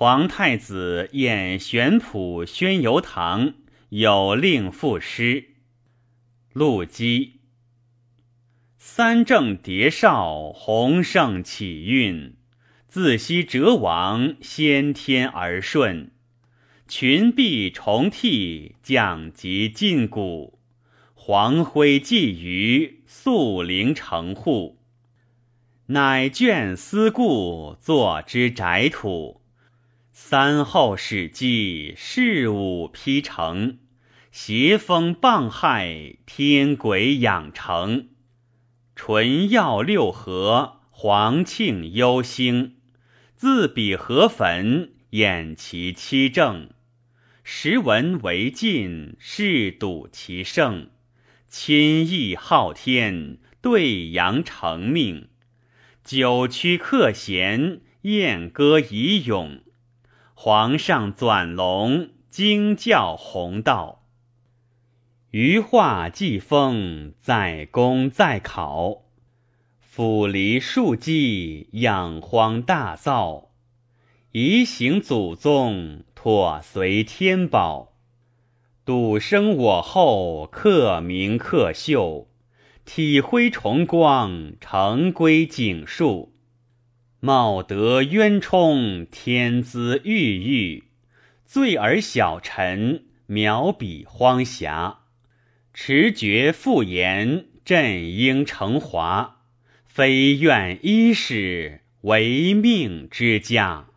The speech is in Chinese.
皇太子宴玄圃宣游堂，有令赋诗。陆机。三正叠少，洪盛启运。自西哲王，先天而顺。群璧重替，降级晋古。黄辉鲫鱼，肃陵成户。乃眷思故，作之宅土。三后始记，事武披成。邪风傍害，天鬼养成。纯耀六合，黄庆幽星。自比河汾，掩其七正。时闻为晋，世睹其盛。亲义昊天，对阳成命。九曲克弦，燕歌以咏。皇上转龙，惊教弘道。余化既丰，在公在考。府离庶稷，养荒大造。遗行祖宗，妥随天宝。笃生我后，克明克秀。体恢崇光，承归景树。茂德渊冲，天资郁郁；醉而小臣，渺比荒狭。持绝复言，振应成华。非愿一世，唯命之家。